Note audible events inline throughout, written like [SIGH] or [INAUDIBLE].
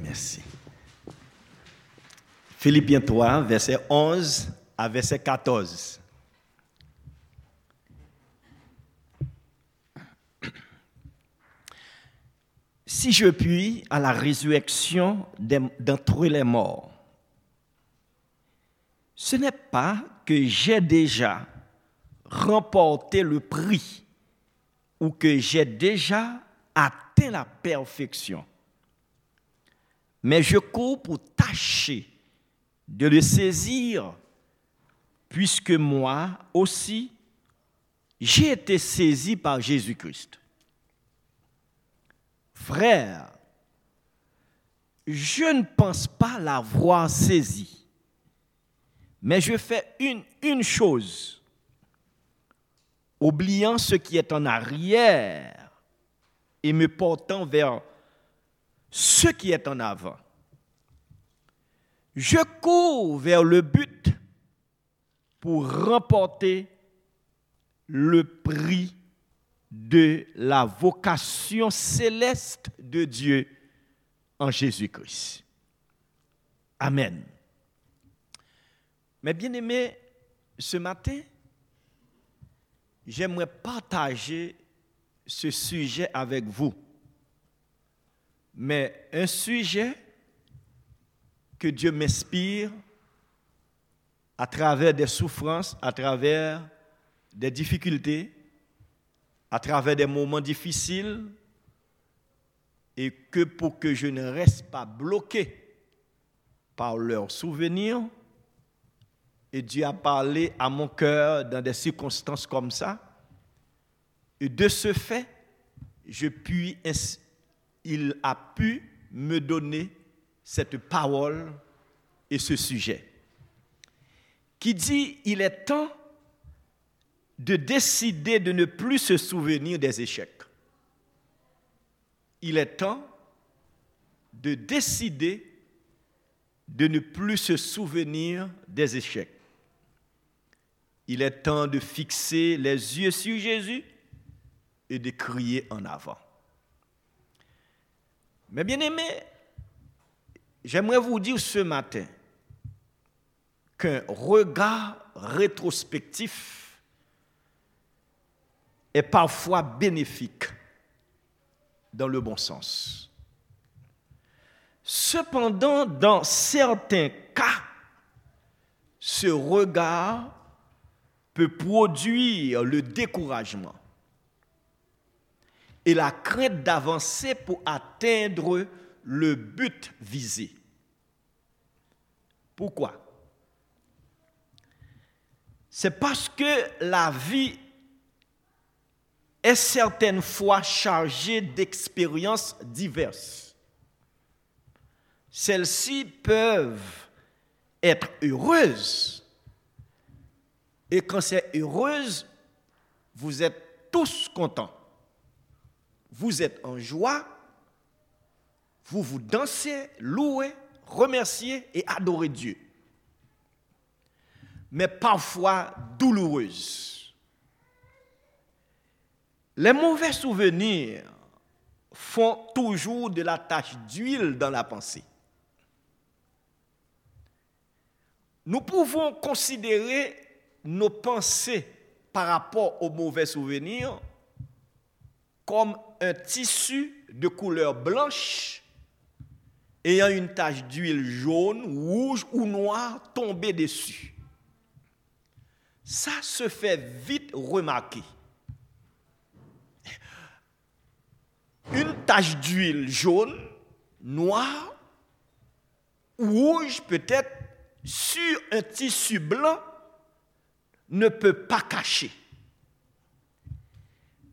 Merci. Philippiens 3, verset 11 à verset 14. Si je puis à la résurrection d'entre les morts, ce n'est pas que j'ai déjà remporté le prix ou que j'ai déjà atteint la perfection, mais je cours pour tâcher de le saisir, puisque moi aussi, j'ai été saisi par Jésus-Christ. Frère, je ne pense pas l'avoir saisi, mais je fais une, une chose, oubliant ce qui est en arrière et me portant vers ce qui est en avant. Je cours vers le but pour remporter le prix de la vocation céleste de Dieu en Jésus-Christ. Amen. Mais bien aimé, ce matin, j'aimerais partager ce sujet avec vous. Mais un sujet que Dieu m'inspire à travers des souffrances, à travers des difficultés, à travers des moments difficiles, et que pour que je ne reste pas bloqué par leurs souvenirs, et Dieu a parlé à mon cœur dans des circonstances comme ça, et de ce fait, je puis, il a pu me donner cette parole et ce sujet, qui dit, il est temps de décider de ne plus se souvenir des échecs. Il est temps de décider de ne plus se souvenir des échecs. Il est temps de fixer les yeux sur Jésus et de crier en avant. Mais bien aimé, j'aimerais vous dire ce matin qu'un regard rétrospectif est parfois bénéfique dans le bon sens. Cependant, dans certains cas, ce regard peut produire le découragement et la crainte d'avancer pour atteindre le but visé. Pourquoi? C'est parce que la vie est certaines fois chargée d'expériences diverses. Celles-ci peuvent être heureuses. Et quand c'est heureuse, vous êtes tous contents vous êtes en joie, vous vous dansez, louez, remerciez et adorez Dieu. Mais parfois douloureuse. Les mauvais souvenirs font toujours de la tache d'huile dans la pensée. Nous pouvons considérer nos pensées par rapport aux mauvais souvenirs comme un tissu de couleur blanche ayant une tache d'huile jaune, rouge ou noire tombée dessus. Ça se fait vite remarquer. Une tache d'huile jaune, noire, rouge peut-être, sur un tissu blanc ne peut pas cacher.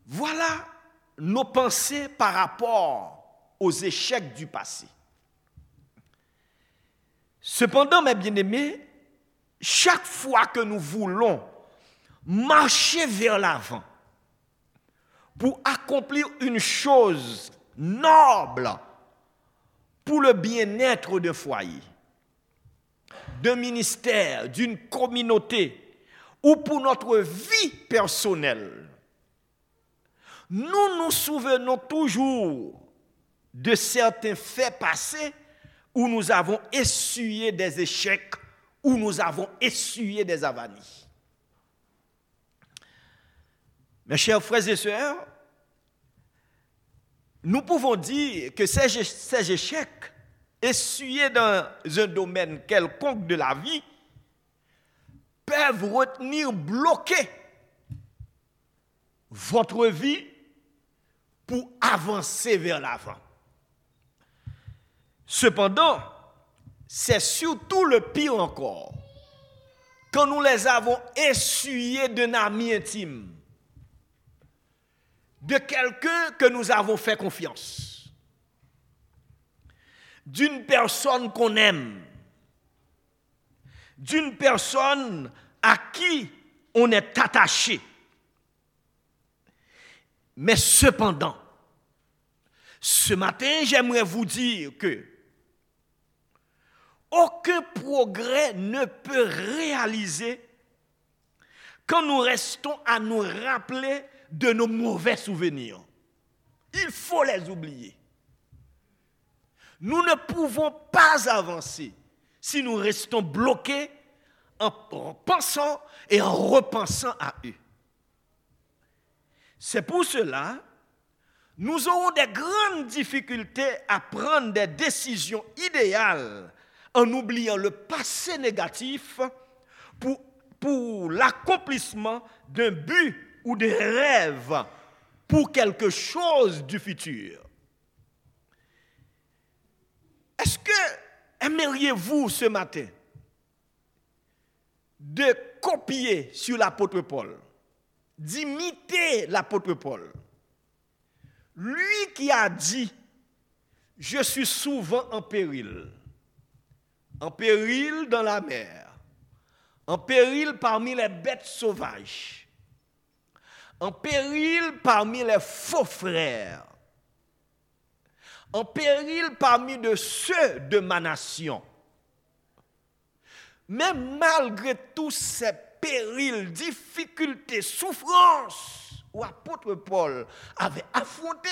Voilà nos pensées par rapport aux échecs du passé. Cependant, mes bien-aimés, chaque fois que nous voulons marcher vers l'avant pour accomplir une chose noble pour le bien-être d'un foyer, d'un ministère, d'une communauté ou pour notre vie personnelle, nous nous souvenons toujours de certains faits passés où nous avons essuyé des échecs, où nous avons essuyé des avanies. Mes chers frères et sœurs, nous pouvons dire que ces, échecs essuyés dans un domaine quelconque de la vie peuvent retenir, bloquer votre vie pour avancer vers l'avant. Cependant, c'est surtout le pire encore quand nous les avons essuyés d'un ami intime, de quelqu'un que nous avons fait confiance, d'une personne qu'on aime, d'une personne à qui on est attaché. Mais cependant, ce matin, j'aimerais vous dire que aucun progrès ne peut réaliser quand nous restons à nous rappeler de nos mauvais souvenirs. Il faut les oublier. Nous ne pouvons pas avancer si nous restons bloqués en pensant et en repensant à eux. C'est pour cela, nous aurons des grandes difficultés à prendre des décisions idéales en oubliant le passé négatif pour, pour l'accomplissement d'un but ou des rêves pour quelque chose du futur. Est-ce que aimeriez-vous ce matin de copier sur l'apôtre Paul, d'imiter l'apôtre Paul. Lui qui a dit, je suis souvent en péril, en péril dans la mer, en péril parmi les bêtes sauvages. En péril parmi les faux frères, en péril parmi de ceux de ma nation. Mais malgré tous ces périls, difficultés, souffrances où apôtre Paul avait affronté,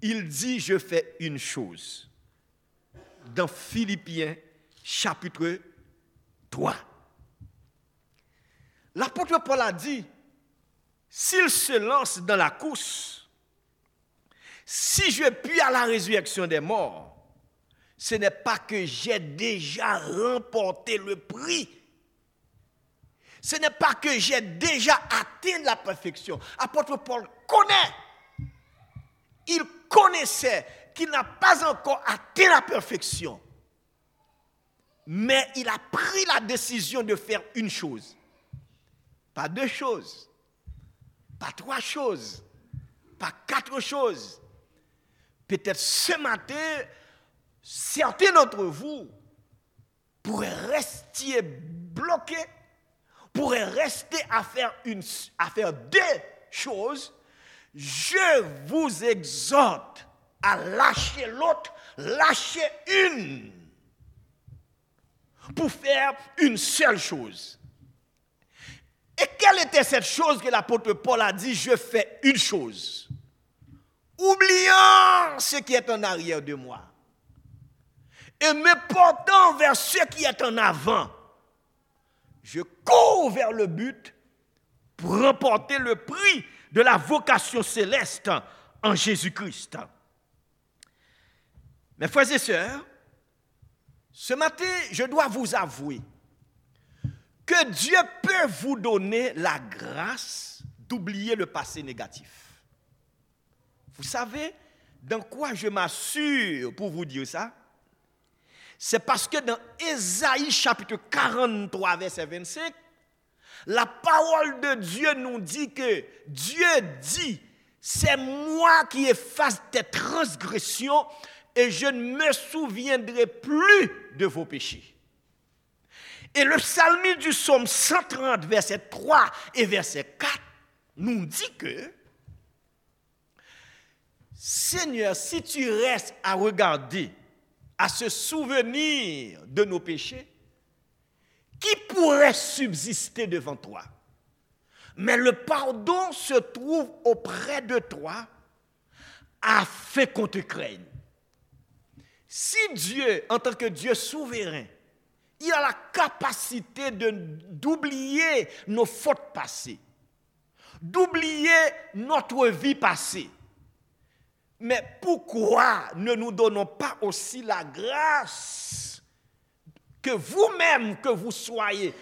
il dit, je fais une chose. Dans Philippiens chapitre 3. L'apôtre Paul a dit, s'il se lance dans la course, si je puis à la résurrection des morts, ce n'est pas que j'ai déjà remporté le prix. Ce n'est pas que j'ai déjà atteint la perfection. Apôtre Paul connaît. Il connaissait qu'il n'a pas encore atteint la perfection. Mais il a pris la décision de faire une chose. Pas deux choses pas trois choses, pas quatre choses. Peut-être ce matin, certains d'entre vous pourraient rester bloqués, pourraient rester à faire, une, à faire des choses. Je vous exhorte à lâcher l'autre, lâcher une pour faire une seule chose. Et quelle était cette chose que l'apôtre Paul a dit, je fais une chose, oubliant ce qui est en arrière de moi, et me portant vers ce qui est en avant, je cours vers le but pour remporter le prix de la vocation céleste en Jésus-Christ. Mes frères et sœurs, ce matin, je dois vous avouer que Dieu peut vous donner la grâce d'oublier le passé négatif. Vous savez dans quoi je m'assure pour vous dire ça? C'est parce que dans Ésaïe chapitre 43 verset 25, la parole de Dieu nous dit que Dieu dit, c'est moi qui efface tes transgressions et je ne me souviendrai plus de vos péchés. Et le psalmiste du psaume 130, verset 3 et verset 4, nous dit que, Seigneur, si tu restes à regarder, à se souvenir de nos péchés, qui pourrait subsister devant toi Mais le pardon se trouve auprès de toi afin qu'on te craigne. Si Dieu, en tant que Dieu souverain, il a la capacité d'oublier nos fautes passées, d'oublier notre vie passée. Mais pourquoi ne nous donnons pas aussi la grâce que vous-même, que vous soyez,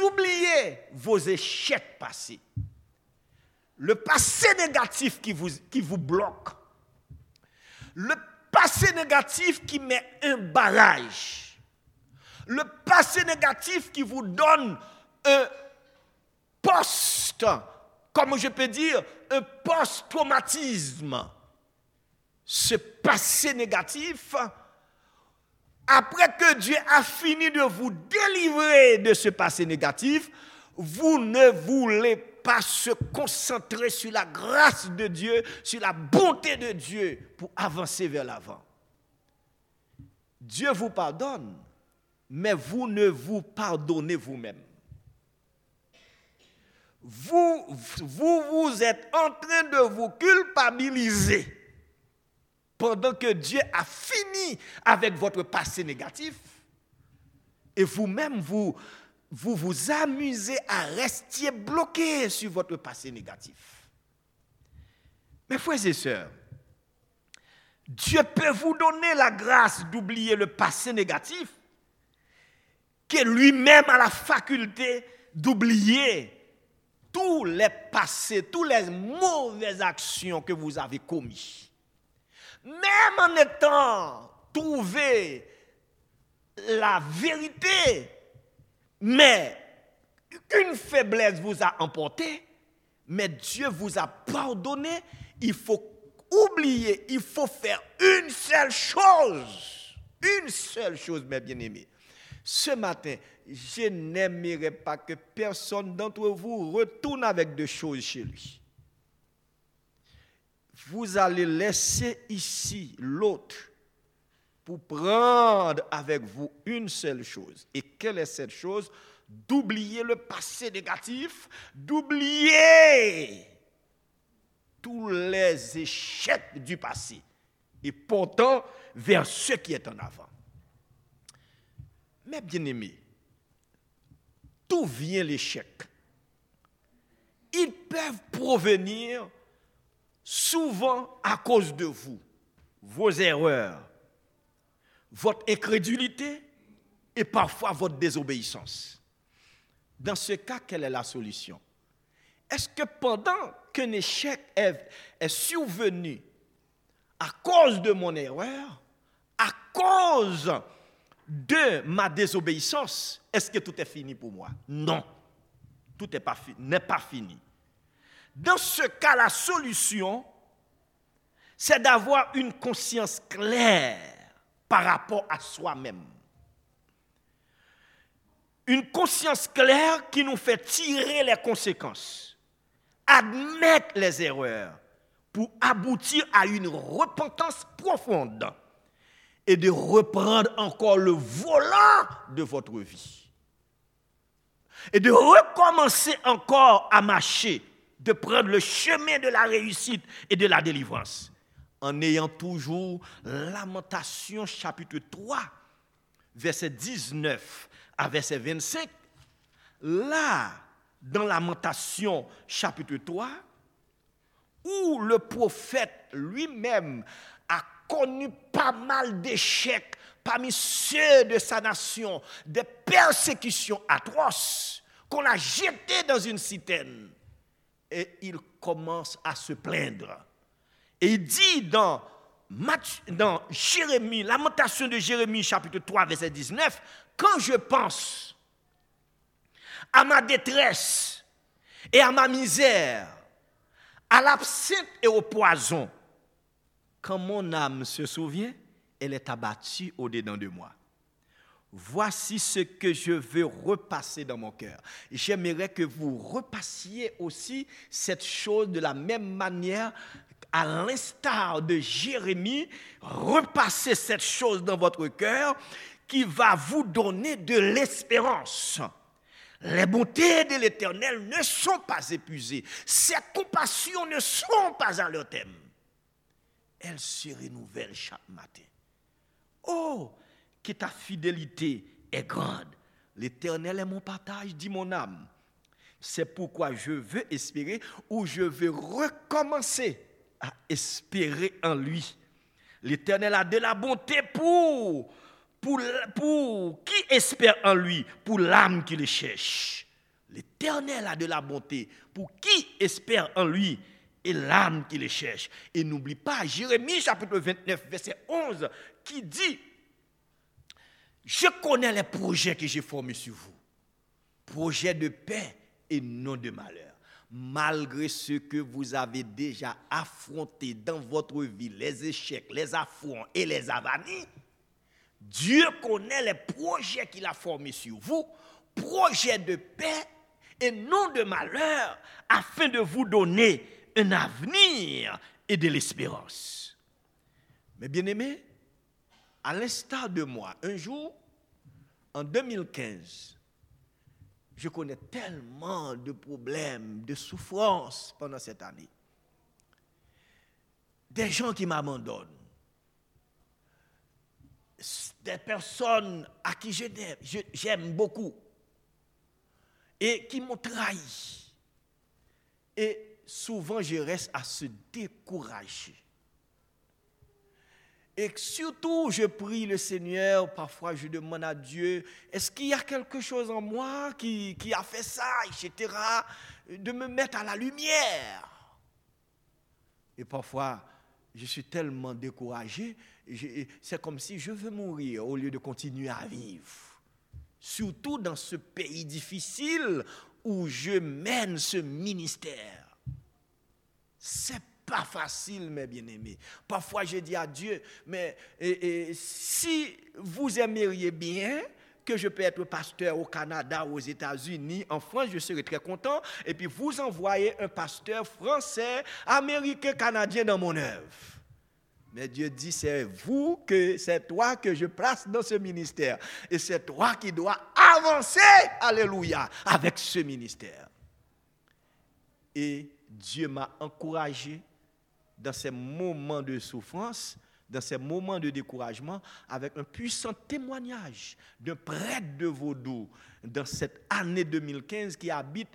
oubliez vos échecs passés, le passé négatif qui vous, bloque, le passé négatif qui met un barrage, le passé négatif qui vous donne un post, comme je peux dire, un post-traumatisme ce passé négatif, après que Dieu a fini de vous délivrer de ce passé négatif, vous ne voulez pas se concentrer sur la grâce de Dieu, sur la bonté de Dieu pour avancer vers l'avant. Dieu vous pardonne, mais vous ne vous pardonnez vous-même. Vous, vous, vous êtes en train de vous culpabiliser pendant que Dieu a fini avec votre passé négatif, et vous-même, vous, vous amusez à rester bloqué sur votre passé négatif. Mes frères et sœurs, Dieu peut vous donner la grâce d'oublier le passé négatif, que lui-même a la faculté d'oublier tous les passés, toutes les mauvaises actions que vous avez commises même en étant trouvé la vérité, mais une faiblesse vous a emporté, mais Dieu vous a pardonné, il faut oublier, il faut faire une seule chose. Une seule chose, mes bien-aimés. Ce matin, je n'aimerais pas que personne d'entre vous retourne avec des choses chez lui vous allez laisser ici l'autre pour prendre avec vous une seule chose. Et quelle est cette chose? D'oublier le passé négatif, d'oublier tous les échecs du passé et pourtant vers ce qui est en avant. Mais bien aimés, d'où vient l'échec? Ils peuvent provenir souvent à cause de vous, vos erreurs, votre incrédulité et parfois votre désobéissance. Dans ce cas, quelle est la solution? Est-ce que pendant qu'un échec est, survenu à cause de mon erreur, à cause de ma désobéissance, est-ce que tout est fini pour moi? Non, tout n'est pas fini. Dans ce cas, la solution, c'est d'avoir une conscience claire par rapport à soi-même. Une conscience claire qui nous fait tirer les conséquences, admettre les erreurs pour aboutir à une repentance profonde et de reprendre encore le volant de votre vie. Et de recommencer encore à marcher de prendre le chemin de la réussite et de la délivrance, en ayant toujours Lamentation chapitre 3, verset 19 à verset 25. Là, dans Lamentation chapitre 3, où le prophète lui-même a connu pas mal d'échecs parmi ceux de sa nation, des persécutions atroces qu'on a jetées dans une citerne et il commence à se plaindre. Et il dit dans, Jérémie, lamentation de Jérémie chapitre 3 verset 19, quand je pense à ma détresse et à ma misère, à l'absinthe et au poison, quand mon âme se souvient, elle est abattue au-dedans de moi. Voici ce que je veux repasser dans mon cœur. J'aimerais que vous repassiez aussi cette chose de la même manière à l'instar de Jérémie, repassez cette chose dans votre cœur qui va vous donner de l'espérance. Les bontés de l'Éternel ne sont pas épuisées. Ses compassions ne sont pas à leur thème. Elles se renouvellent chaque matin. Oh, que ta fidélité est grande. L'Éternel est mon partage, dit mon âme. C'est pourquoi je veux espérer ou je veux recommencer à espérer en lui. L'Éternel a de la bonté pour, pour, pour qui espère en lui, pour l'âme qui le cherche. L'Éternel a de la bonté pour qui espère en lui et l'âme qui le cherche. Et n'oublie pas Jérémie chapitre 29, verset 11, qui dit, je connais les projets que j'ai formés sur vous. Projets de paix et non de malheur. Malgré ce que vous avez déjà affronté dans votre vie, les échecs, les affronts et les avanies, Dieu connaît les projets qu'il a formés sur vous, projets de paix et non de malheur, afin de vous donner un avenir et de l'espérance. Mais bien aimé, à l'instar de moi, un jour, en 2015, je connais tellement de problèmes, de souffrances pendant cette année. Des gens qui m'abandonnent. Des personnes à qui j'aime beaucoup et qui m'ont trahi. Et souvent, je reste à se décourager. Et surtout, je prie le Seigneur, parfois je demande à Dieu, est-ce qu'il y a quelque chose en moi qui, a fait ça, etc., de me mettre à la lumière? Et parfois, je suis tellement découragé, c'est comme si je veux mourir au lieu de continuer à vivre. Surtout dans ce pays difficile où je mène ce ministère. C'est pas facile, mes bien-aimés. Parfois, je dis à Dieu, mais si vous aimeriez bien que je peux être pasteur au Canada, aux États-Unis, en France, je serais très content. Et puis, vous envoyez un pasteur français, américain, canadien dans mon œuvre. Mais Dieu dit, c'est vous que, c'est toi que je place dans ce ministère. Et c'est toi qui dois avancer, alléluia, avec ce ministère. Et Dieu m'a encouragé dans ces moments de souffrance, dans ces moments de découragement, avec un puissant témoignage d'un prêtre de Vaudou dans cette année 2015 qui habite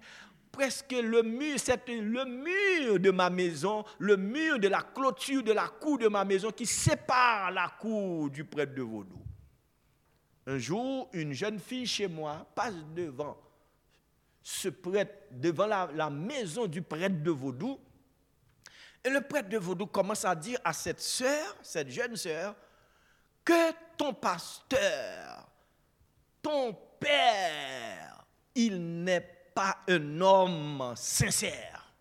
presque le mur, le mur de ma maison, le mur de la clôture de la cour de ma maison qui sépare la cour du prêtre de Vaudou. Un jour, une jeune fille chez moi passe devant ce prêtre, devant la, la maison du prêtre de Vaudou, et le prêtre de Vaudou commence à dire à cette sœur, cette jeune sœur, que ton pasteur, ton père, il n'est pas un homme sincère.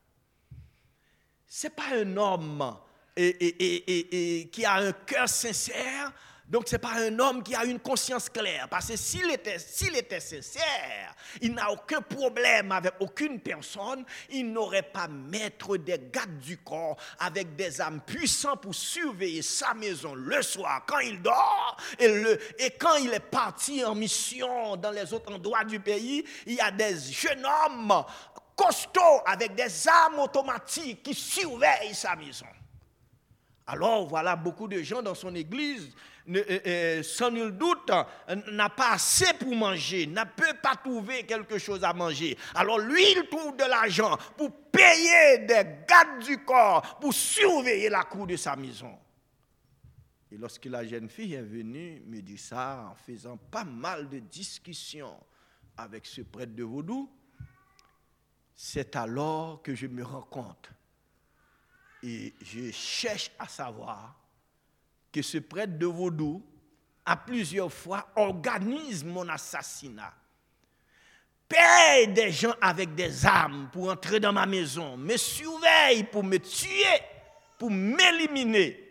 C'est pas un homme qui a un cœur sincère, donc ce n'est pas un homme qui a une conscience claire. Parce que s'il était, s'il était sincère, il n'a aucun problème avec aucune personne, il n'aurait pas mettre des gardes du corps avec des âmes puissants pour surveiller sa maison le soir quand il dort. Et, le, et quand il est parti en mission dans les autres endroits du pays, il y a des jeunes hommes costauds avec des armes automatiques qui surveillent sa maison. Alors voilà beaucoup de gens dans son église euh, euh, sans nul doute, n'a pas assez pour manger, ne peut pas trouver quelque chose à manger. Alors lui, il trouve de l'argent pour payer des gardes du corps, pour surveiller la cour de sa maison. Et lorsque la jeune fille est venue me dire ça, en faisant pas mal de discussions avec ce prêtre de vaudou, c'est alors que je me rends compte et je cherche à savoir que ce prêtre de vaudou a plusieurs fois organise mon assassinat. Paye des gens avec des armes pour entrer dans ma maison, me surveille pour me tuer, pour m'éliminer.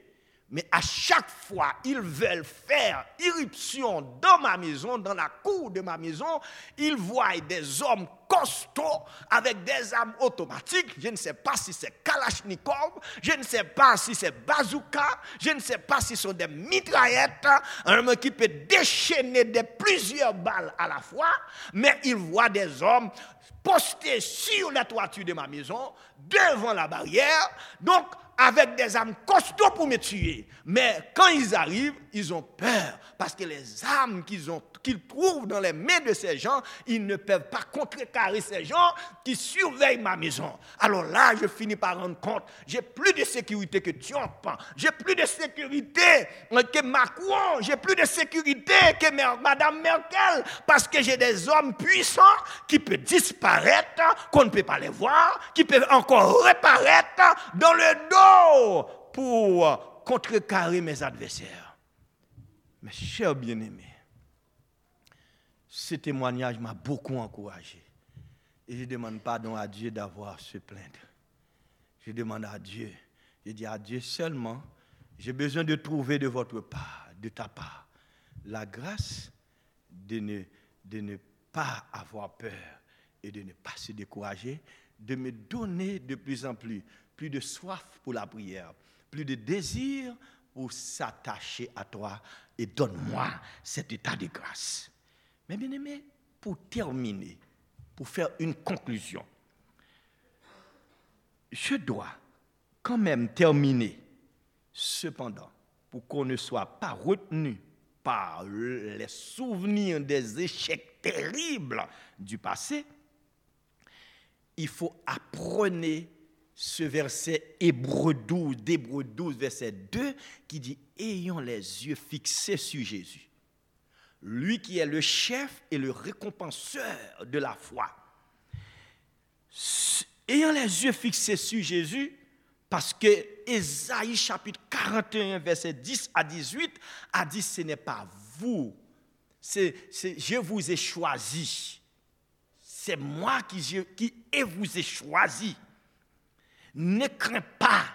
Mais à chaque fois, ils veulent faire irruption dans ma maison, dans la cour de ma maison. Ils voient des hommes costauds avec des armes automatiques. Je ne sais pas si c'est Kalachnikov, je ne sais pas si c'est bazooka, je ne sais pas si ce sont des mitraillettes, un homme qui peut déchaîner des plusieurs balles à la fois. Mais ils voient des hommes postés sur la toiture de ma maison, devant la barrière. Donc, avec des armes costauds pour me tuer. Mais quand ils arrivent, ils ont peur parce que les armes qu'ils trouvent dans les mains de ces gens, ils ne peuvent pas contrecarrer ces gens qui surveillent ma maison. Alors là, je finis par rendre compte, j'ai plus de sécurité que Trump, j'ai plus de sécurité que Macron, j'ai plus de sécurité que Madame Merkel, parce que j'ai des hommes puissants qui peuvent disparaître, qu'on ne peut pas les voir, qui peuvent encore reparaître dans le dos pour contrecarrer mes adversaires. Mes chers bien-aimés, ce témoignage m'a beaucoup encouragé. Et je demande pardon à Dieu d'avoir se plaindre. Je demande à Dieu, je dis à Dieu seulement, j'ai besoin de trouver de votre part, de ta part, la grâce de ne, de ne pas avoir peur et de ne pas se décourager, de me donner de plus en plus, plus de soif pour la prière, plus de désir pour s'attacher à toi et donne-moi cet état de grâce. Mais bien aimé, pour terminer, pour faire une conclusion, je dois quand même terminer, cependant, pour qu'on ne soit pas retenu par les souvenirs des échecs terribles du passé, il faut apprendre ce verset Hébreu 12, d'Hébreu 12, verset 2, qui dit Ayons les yeux fixés sur Jésus lui qui est le chef et le récompenseur de la foi. Ayant les yeux fixés sur Jésus, parce que Ésaïe chapitre 41, verset 10 à 18 a dit, ce n'est pas vous, c'est, je vous ai choisi. C'est moi qui, qui vous ai choisi. Ne crains pas,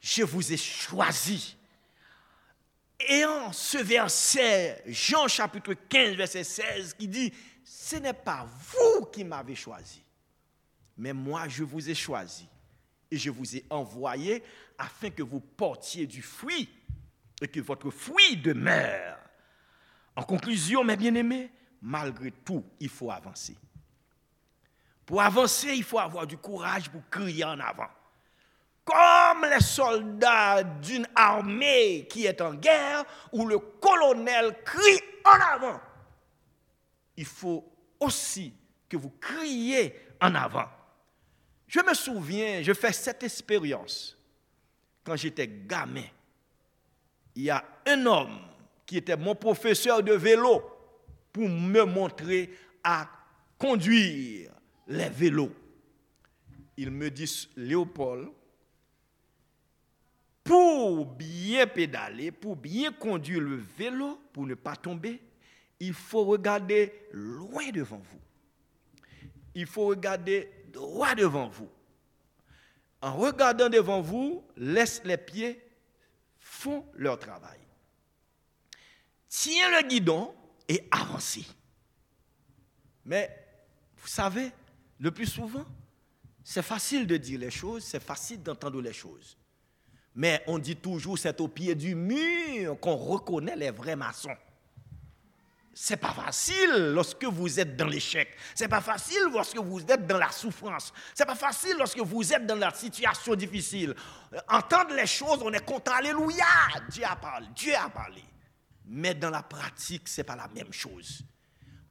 je vous ai choisi. Et en ce verset, Jean chapitre 15, verset 16, qui dit, ce n'est pas vous qui m'avez choisi, mais moi je vous ai choisi et je vous ai envoyé afin que vous portiez du fruit et que votre fruit demeure. En conclusion, mes bien-aimés, malgré tout, il faut avancer. Pour avancer, il faut avoir du courage pour crier en avant comme les soldats d'une armée qui est en guerre, où le colonel crie en avant. Il faut aussi que vous criez en avant. Je me souviens, je fais cette expérience quand j'étais gamin. Il y a un homme qui était mon professeur de vélo pour me montrer à conduire les vélos. Il me dit, Léopold, pour bien pédaler, pour bien conduire le vélo, pour ne pas tomber, il faut regarder loin devant vous. Il faut regarder droit devant vous. En regardant devant vous, laisse les pieds font leur travail. Tiens le guidon et avancez. Mais vous savez, le plus souvent, c'est facile de dire les choses, c'est facile d'entendre les choses. Mais on dit toujours c'est au pied du mur qu'on reconnaît les vrais maçons. C'est pas facile lorsque vous êtes dans l'échec. C'est pas facile lorsque vous êtes dans la souffrance. C'est pas facile lorsque vous êtes dans la situation difficile. Entendre les choses, on est content. Alléluia. Dieu a parlé. Dieu a parlé. Mais dans la pratique, c'est pas la même chose.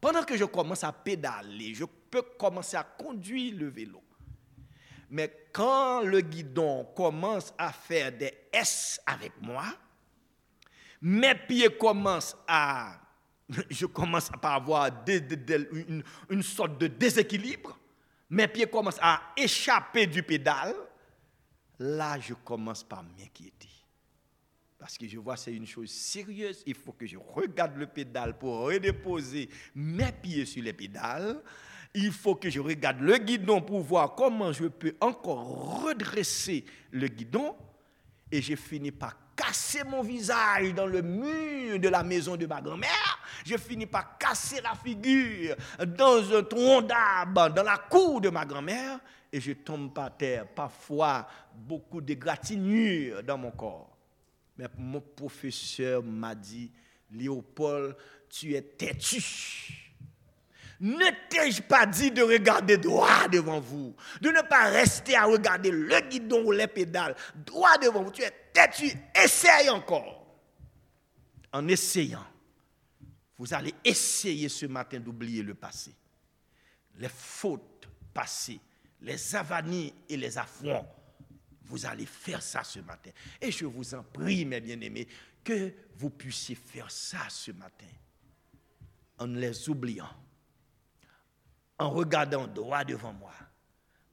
Pendant que je commence à pédaler, je peux commencer à conduire le vélo. Mais quand le guidon commence à faire des S avec moi, mes pieds commencent à... [LAUGHS] Je commence à avoir une, une sorte de déséquilibre. Mes pieds commencent à échapper du pédale. Là, je commence par m'inquiéter. Parce que je vois c'est une chose sérieuse. Il faut que je regarde le pédale pour redéposer mes pieds sur les pédales il faut que je regarde le guidon pour voir comment je peux encore redresser le guidon. Et j'ai fini par casser mon visage dans le mur de la maison de ma grand-mère. Je finis par casser la figure dans un tronc d'arbre dans la cour de ma grand-mère. Et je tombe par terre, parfois beaucoup de gratignures dans mon corps. Mais mon professeur m'a dit, Léopold, tu es têtu. Ne t'ai-je pas dit de regarder droit devant vous, de ne pas rester à regarder le guidon ou les pédales droit devant vous. Tu es têtu, essaye encore. En essayant, vous allez essayer ce matin d'oublier le passé, les fautes passées, les avanies et les affronts. Vous allez faire ça ce matin. Et je vous en prie, mes bien-aimés, que vous puissiez faire ça ce matin. En les oubliant. En regardant droit devant moi,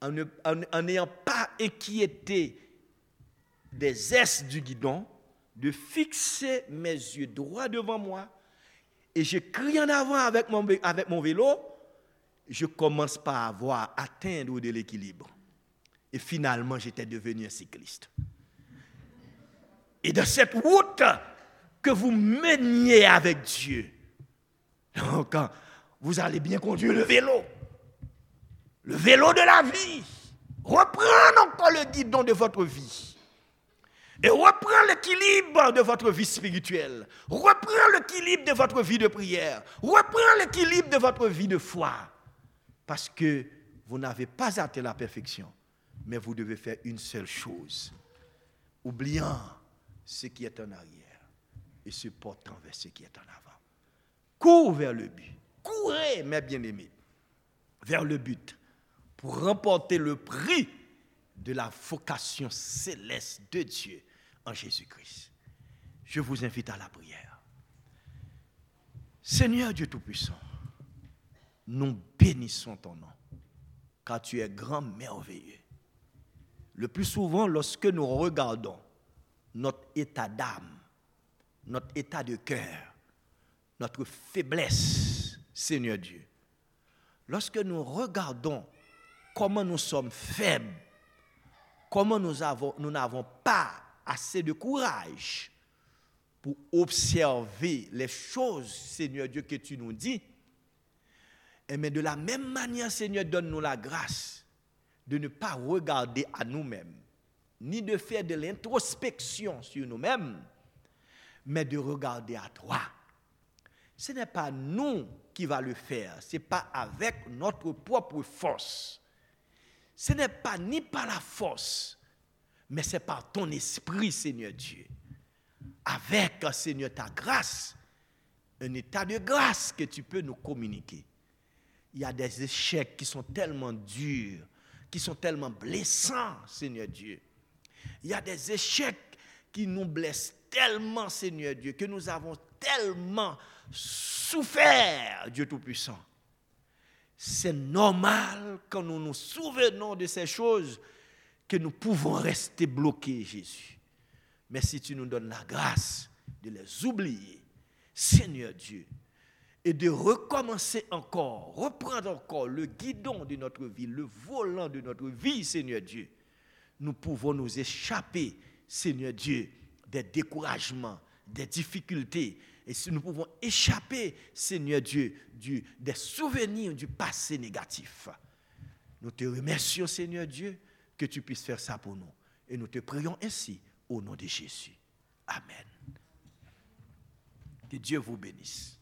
en n'ayant pas inquiété des aises du guidon, de fixer mes yeux droit devant moi, et je crie en avant avec mon, vélo, je commence par avoir atteindre de l'équilibre. Et finalement, j'étais devenu un cycliste. Et dans cette route que vous meniez avec Dieu, [LAUGHS] donc, vous allez bien conduire le vélo. Le vélo de la vie. Reprenez encore le guidon de votre vie. Et reprends l'équilibre de votre vie spirituelle. Reprends l'équilibre de votre vie de prière. Reprends l'équilibre de votre vie de foi. Parce que vous n'avez pas atteint la perfection. Mais vous devez faire une seule chose. Oubliant ce qui est en arrière et se portant vers ce qui est en avant. Cours vers le but. Courez, mes bien-aimés, vers le but pour remporter le prix de la vocation céleste de Dieu en Jésus-Christ. Je vous invite à la prière. Seigneur Dieu Tout-Puissant, nous bénissons ton nom, car tu es grand, merveilleux. Le plus souvent, lorsque nous regardons notre état d'âme, notre état de cœur, notre faiblesse, Seigneur Dieu, lorsque nous regardons comment nous sommes faibles, comment nous n'avons pas assez de courage pour observer les choses, Seigneur Dieu, que tu nous dis. Et mais de la même manière, Seigneur, donne-nous la grâce de ne pas regarder à nous-mêmes, ni de faire de l'introspection sur nous-mêmes, mais de regarder à toi. Ce n'est pas nous qui va le faire, ce n'est pas avec notre propre force. Ce n'est pas ni par la force, mais c'est par ton esprit, Seigneur Dieu. Avec, Seigneur, ta grâce, un état de grâce que tu peux nous communiquer. Il y a des échecs qui sont tellement durs, qui sont tellement blessants, Seigneur Dieu. Il y a des échecs qui nous blessent tellement, Seigneur Dieu, que nous avons tellement souffert, Dieu Tout-Puissant. C'est normal quand nous nous souvenons de ces choses que nous pouvons rester bloqués, Jésus. Mais si tu nous donnes la grâce de les oublier, Seigneur Dieu, et de recommencer encore, reprendre encore le guidon de notre vie, le volant de notre vie, Seigneur Dieu, nous pouvons nous échapper, Seigneur Dieu, des découragements, des difficultés, et si nous pouvons échapper, Seigneur Dieu, des souvenirs du passé négatif. Nous te remercions, Seigneur Dieu, que tu puisses faire ça pour nous. Et nous te prions ainsi au nom de Jésus. Amen. Que Dieu vous bénisse.